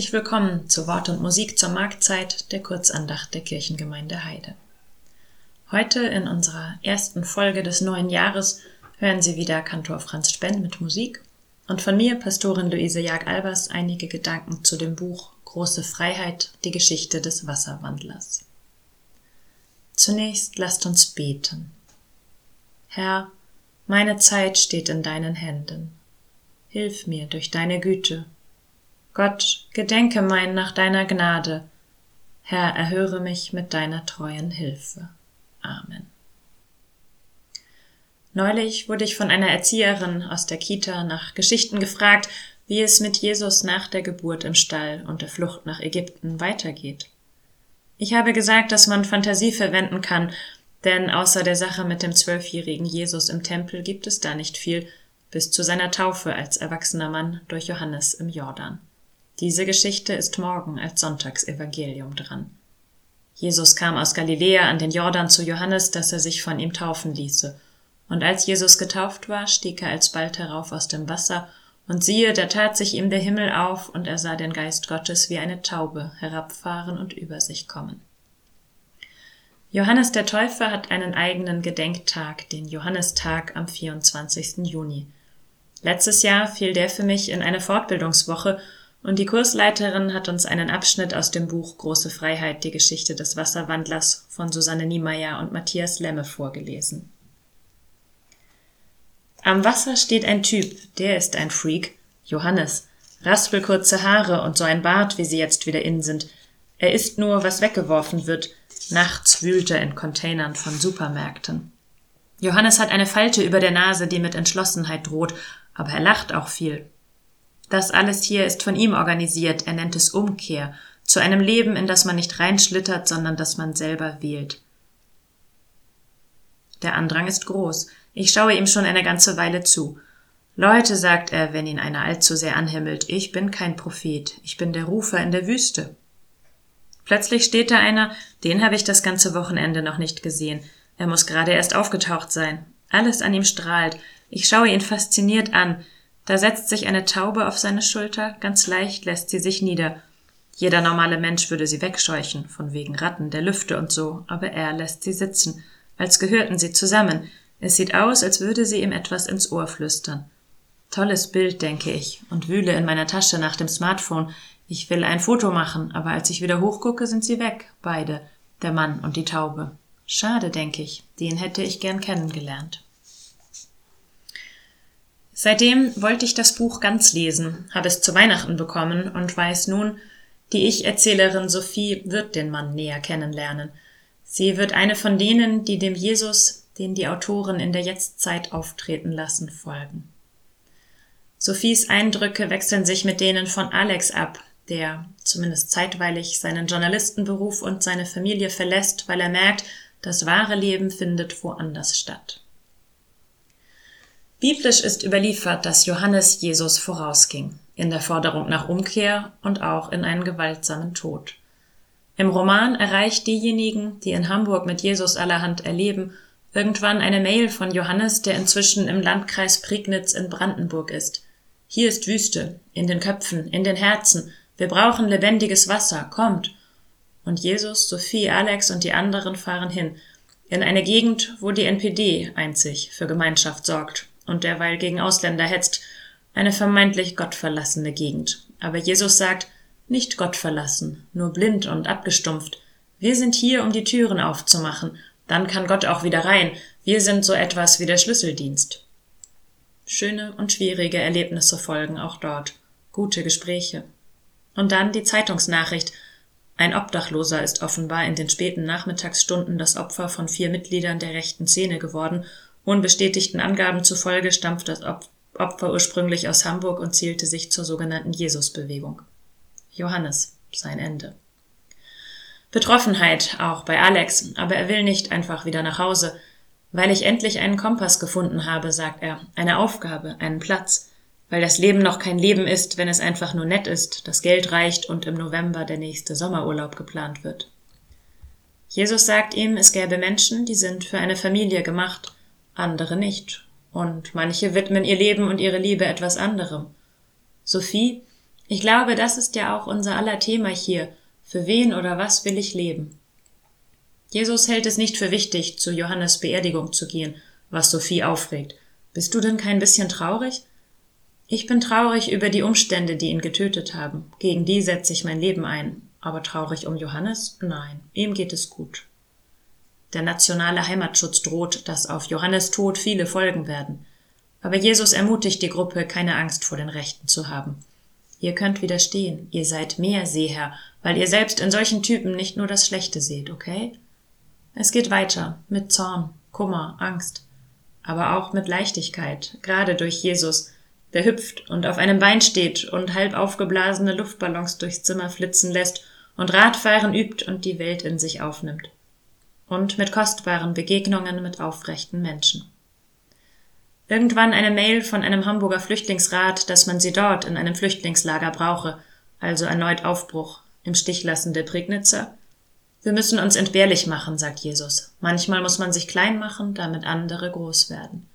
Herzlich willkommen zu Wort und Musik zur Marktzeit der Kurzandacht der Kirchengemeinde Heide. Heute in unserer ersten Folge des neuen Jahres hören Sie wieder Kantor Franz Spenn mit Musik und von mir, Pastorin Luise Jag-Albers, einige Gedanken zu dem Buch Große Freiheit, die Geschichte des Wasserwandlers. Zunächst lasst uns beten. Herr, meine Zeit steht in deinen Händen. Hilf mir durch deine Güte Gott, gedenke mein nach deiner Gnade. Herr, erhöre mich mit deiner treuen Hilfe. Amen. Neulich wurde ich von einer Erzieherin aus der Kita nach Geschichten gefragt, wie es mit Jesus nach der Geburt im Stall und der Flucht nach Ägypten weitergeht. Ich habe gesagt, dass man Fantasie verwenden kann, denn außer der Sache mit dem zwölfjährigen Jesus im Tempel gibt es da nicht viel, bis zu seiner Taufe als erwachsener Mann durch Johannes im Jordan. Diese Geschichte ist morgen als Sonntagsevangelium dran. Jesus kam aus Galiläa an den Jordan zu Johannes, dass er sich von ihm taufen ließe. Und als Jesus getauft war, stieg er alsbald herauf aus dem Wasser, und siehe, da tat sich ihm der Himmel auf, und er sah den Geist Gottes wie eine Taube herabfahren und über sich kommen. Johannes der Täufer hat einen eigenen Gedenktag, den Johannistag am 24. Juni. Letztes Jahr fiel der für mich in eine Fortbildungswoche und die Kursleiterin hat uns einen Abschnitt aus dem Buch Große Freiheit, die Geschichte des Wasserwandlers von Susanne Niemeyer und Matthias Lemme vorgelesen. Am Wasser steht ein Typ, der ist ein Freak, Johannes, raspelkurze Haare und so ein Bart, wie sie jetzt wieder in sind. Er isst nur, was weggeworfen wird. Nachts wühlt er in Containern von Supermärkten. Johannes hat eine Falte über der Nase, die mit Entschlossenheit droht, aber er lacht auch viel. Das alles hier ist von ihm organisiert, er nennt es Umkehr, zu einem Leben, in das man nicht reinschlittert, sondern das man selber wählt. Der Andrang ist groß. Ich schaue ihm schon eine ganze Weile zu. Leute, sagt er, wenn ihn einer allzu sehr anhimmelt, ich bin kein Prophet, ich bin der Rufer in der Wüste. Plötzlich steht da einer, den habe ich das ganze Wochenende noch nicht gesehen. Er muss gerade erst aufgetaucht sein. Alles an ihm strahlt. Ich schaue ihn fasziniert an. Da setzt sich eine Taube auf seine Schulter, ganz leicht lässt sie sich nieder. Jeder normale Mensch würde sie wegscheuchen, von wegen Ratten, der Lüfte und so, aber er lässt sie sitzen, als gehörten sie zusammen. Es sieht aus, als würde sie ihm etwas ins Ohr flüstern. Tolles Bild, denke ich, und wühle in meiner Tasche nach dem Smartphone. Ich will ein Foto machen, aber als ich wieder hochgucke, sind sie weg, beide, der Mann und die Taube. Schade, denke ich, den hätte ich gern kennengelernt. Seitdem wollte ich das Buch ganz lesen, habe es zu Weihnachten bekommen und weiß nun, die Ich-Erzählerin Sophie wird den Mann näher kennenlernen. Sie wird eine von denen, die dem Jesus, den die Autoren in der Jetztzeit auftreten lassen, folgen. Sophies Eindrücke wechseln sich mit denen von Alex ab, der, zumindest zeitweilig, seinen Journalistenberuf und seine Familie verlässt, weil er merkt, das wahre Leben findet woanders statt. Biblisch ist überliefert, dass Johannes Jesus vorausging, in der Forderung nach Umkehr und auch in einen gewaltsamen Tod. Im Roman erreicht diejenigen, die in Hamburg mit Jesus allerhand erleben, irgendwann eine Mail von Johannes, der inzwischen im Landkreis Prignitz in Brandenburg ist. Hier ist Wüste, in den Köpfen, in den Herzen, wir brauchen lebendiges Wasser, kommt. Und Jesus, Sophie, Alex und die anderen fahren hin, in eine Gegend, wo die NPD einzig für Gemeinschaft sorgt und derweil gegen Ausländer hetzt, eine vermeintlich gottverlassene Gegend. Aber Jesus sagt, nicht gottverlassen, nur blind und abgestumpft. Wir sind hier, um die Türen aufzumachen, dann kann Gott auch wieder rein. Wir sind so etwas wie der Schlüsseldienst. Schöne und schwierige Erlebnisse folgen auch dort, gute Gespräche. Und dann die Zeitungsnachricht. Ein Obdachloser ist offenbar in den späten Nachmittagsstunden das Opfer von vier Mitgliedern der rechten Szene geworden Unbestätigten Angaben zufolge stammt das Opfer ursprünglich aus Hamburg und zählte sich zur sogenannten Jesusbewegung. Johannes, sein Ende. Betroffenheit auch bei Alex, aber er will nicht einfach wieder nach Hause. Weil ich endlich einen Kompass gefunden habe, sagt er, eine Aufgabe, einen Platz, weil das Leben noch kein Leben ist, wenn es einfach nur nett ist, das Geld reicht und im November der nächste Sommerurlaub geplant wird. Jesus sagt ihm, es gäbe Menschen, die sind für eine Familie gemacht, andere nicht. Und manche widmen ihr Leben und ihre Liebe etwas anderem. Sophie, Ich glaube, das ist ja auch unser aller Thema hier. Für wen oder was will ich leben? Jesus hält es nicht für wichtig, zu Johannes Beerdigung zu gehen, was Sophie aufregt. Bist du denn kein bisschen traurig? Ich bin traurig über die Umstände, die ihn getötet haben. Gegen die setze ich mein Leben ein. Aber traurig um Johannes? Nein, ihm geht es gut. Der nationale Heimatschutz droht, dass auf Johannes Tod viele folgen werden. Aber Jesus ermutigt die Gruppe, keine Angst vor den Rechten zu haben. Ihr könnt widerstehen, ihr seid mehr Seher, weil ihr selbst in solchen Typen nicht nur das Schlechte seht, okay? Es geht weiter, mit Zorn, Kummer, Angst, aber auch mit Leichtigkeit, gerade durch Jesus, der hüpft und auf einem Bein steht und halb aufgeblasene Luftballons durchs Zimmer flitzen lässt und Radfahren übt und die Welt in sich aufnimmt. Und mit kostbaren Begegnungen mit aufrechten Menschen. Irgendwann eine Mail von einem Hamburger Flüchtlingsrat, dass man sie dort in einem Flüchtlingslager brauche, also erneut Aufbruch, im Stich lassen der Prignitzer. Wir müssen uns entbehrlich machen, sagt Jesus. Manchmal muss man sich klein machen, damit andere groß werden.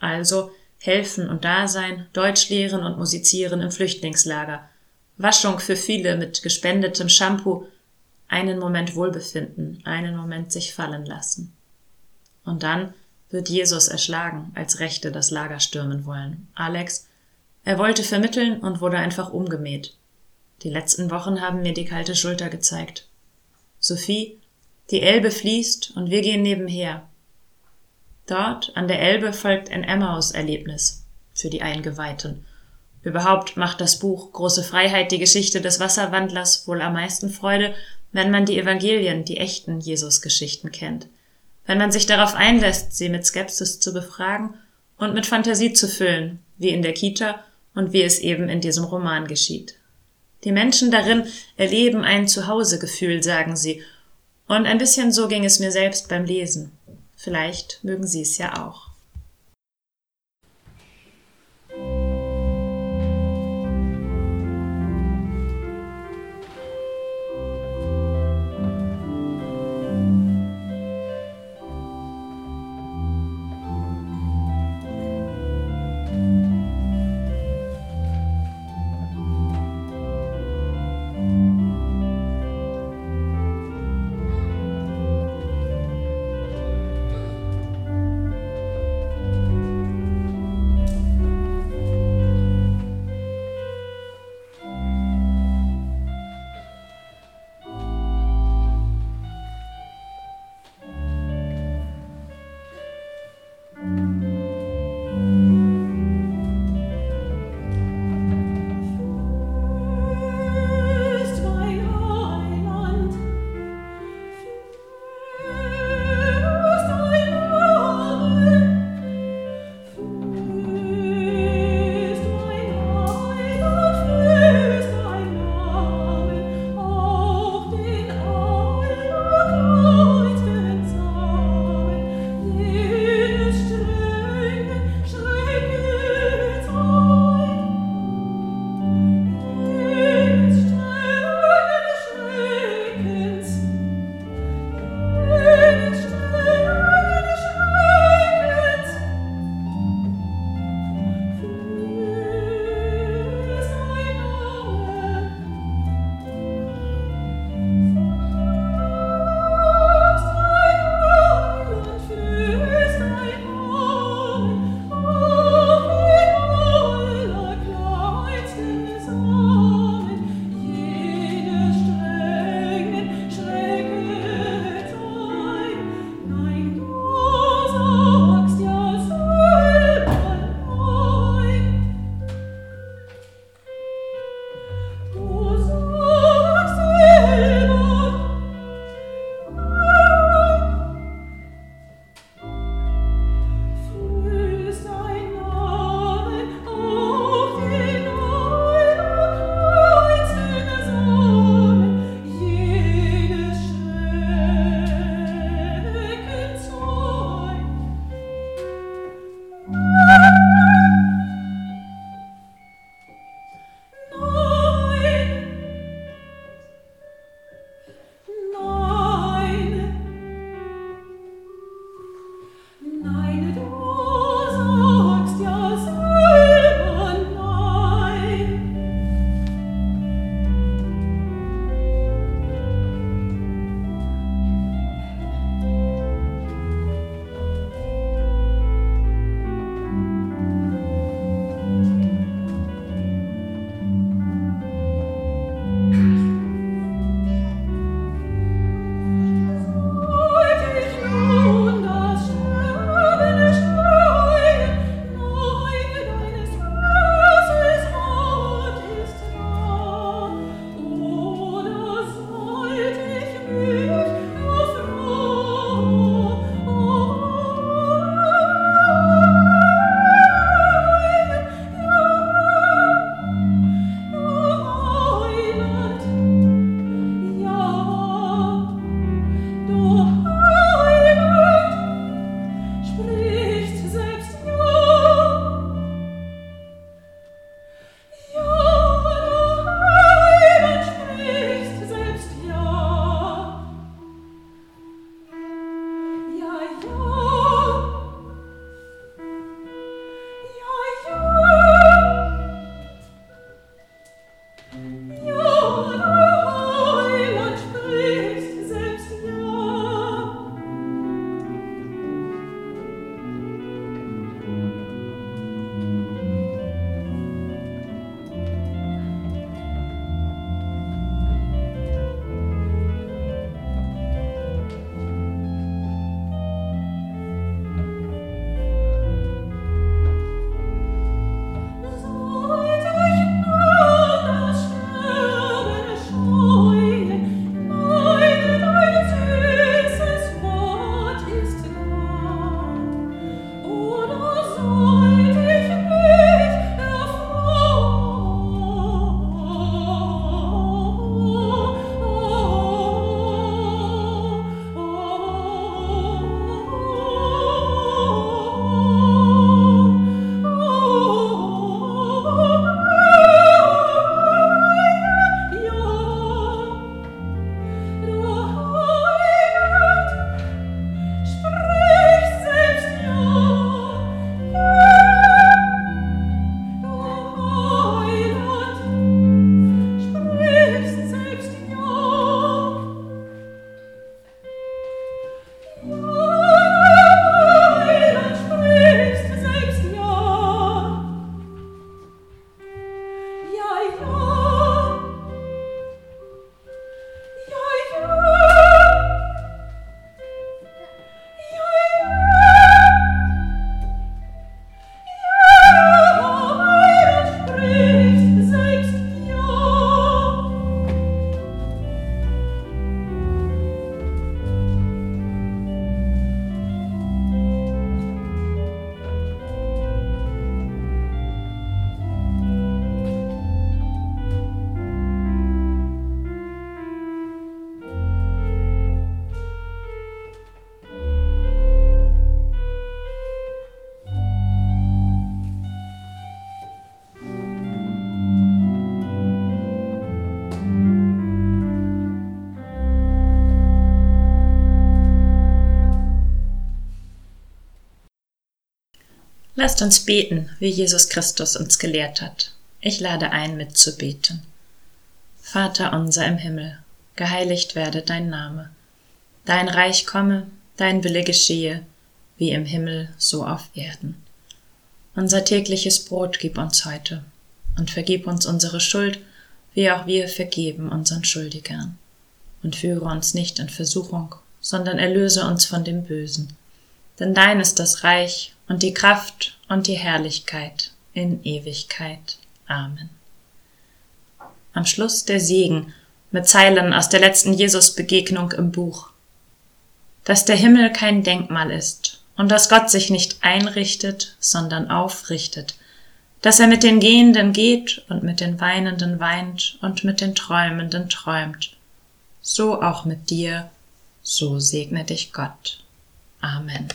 Also helfen und Dasein, Deutsch lehren und musizieren im Flüchtlingslager, Waschung für viele mit gespendetem Shampoo, einen Moment Wohlbefinden, einen Moment sich fallen lassen. Und dann wird Jesus erschlagen, als Rechte das Lager stürmen wollen. Alex, er wollte vermitteln und wurde einfach umgemäht. Die letzten Wochen haben mir die kalte Schulter gezeigt. Sophie, die Elbe fließt und wir gehen nebenher. Dort an der Elbe folgt ein Emmaus-Erlebnis für die Eingeweihten. Überhaupt macht das Buch Große Freiheit die Geschichte des Wasserwandlers wohl am meisten Freude, wenn man die Evangelien, die echten Jesus-Geschichten kennt wenn man sich darauf einlässt, sie mit Skepsis zu befragen und mit Fantasie zu füllen, wie in der Kita und wie es eben in diesem Roman geschieht. Die Menschen darin erleben ein Zuhausegefühl, sagen sie, und ein bisschen so ging es mir selbst beim Lesen. Vielleicht mögen Sie es ja auch. Lasst uns beten, wie Jesus Christus uns gelehrt hat. Ich lade ein, mitzubeten. Vater unser im Himmel, geheiligt werde dein Name. Dein Reich komme, dein Wille geschehe, wie im Himmel so auf Erden. Unser tägliches Brot gib uns heute und vergib uns unsere Schuld, wie auch wir vergeben unseren Schuldigern. Und führe uns nicht in Versuchung, sondern erlöse uns von dem Bösen. Denn dein ist das Reich und die Kraft und die Herrlichkeit in Ewigkeit. Amen. Am Schluss der Segen mit Zeilen aus der letzten Jesus-Begegnung im Buch. Dass der Himmel kein Denkmal ist und dass Gott sich nicht einrichtet, sondern aufrichtet, dass er mit den Gehenden geht und mit den Weinenden weint und mit den Träumenden träumt. So auch mit dir, so segne dich Gott. Amen.